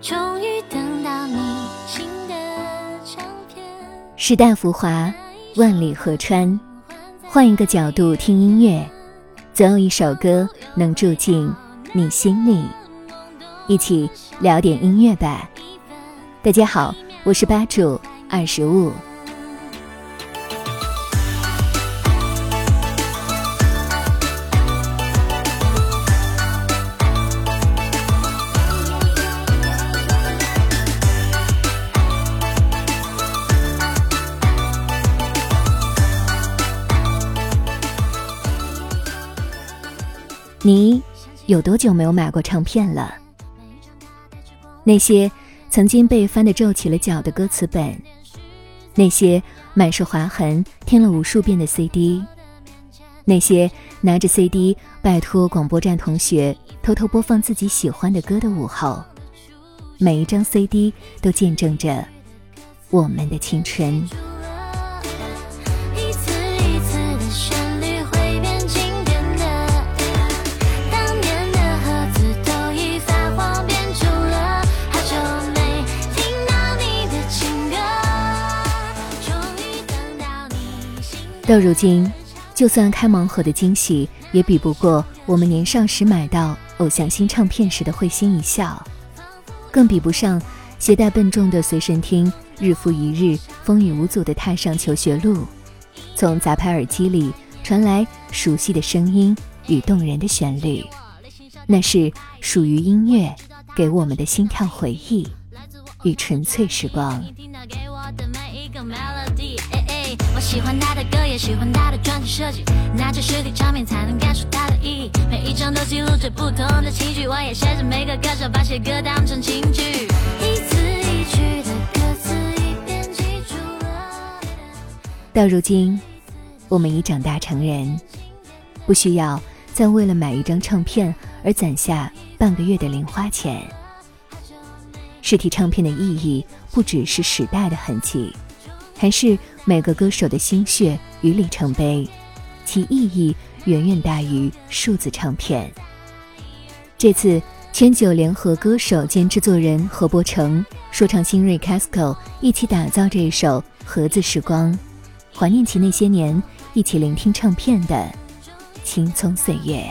终于等到你新的唱片。时代浮华，万里河川，换一个角度听音乐，总有一首歌能住进你心里。一起聊点音乐吧。大家好，我是吧主二十五。25你有多久没有买过唱片了？那些曾经被翻得皱起了脚的歌词本，那些满是划痕、听了无数遍的 CD，那些拿着 CD 拜托广播站同学偷偷播放自己喜欢的歌的午后，每一张 CD 都见证着我们的青春。到如今，就算开盲盒的惊喜，也比不过我们年少时买到偶像新唱片时的会心一笑，更比不上携带笨重的随身听，日复一日风雨无阻地踏上求学路，从杂牌耳机里传来熟悉的声音与动人的旋律，那是属于音乐给我们的心跳回忆与纯粹时光。我喜欢他的歌，也喜欢他的专辑设计。拿着实体唱片才能感受他的意义。每一张都记录着不同的情绪。我也写着每个歌手把写歌当成情句。一字一句的歌词一遍记住了。到如今，我们已长大成人，不需要再为了买一张唱片而攒下半个月的零花钱。实体唱片的意义不只是时代的痕迹。还是每个歌手的心血与里程碑，其意义远远大于数字唱片。这次，千九联合歌手兼制作人何伯成、说唱新锐 Casco 一起打造这一首《盒子时光》，怀念起那些年一起聆听唱片的青葱岁月。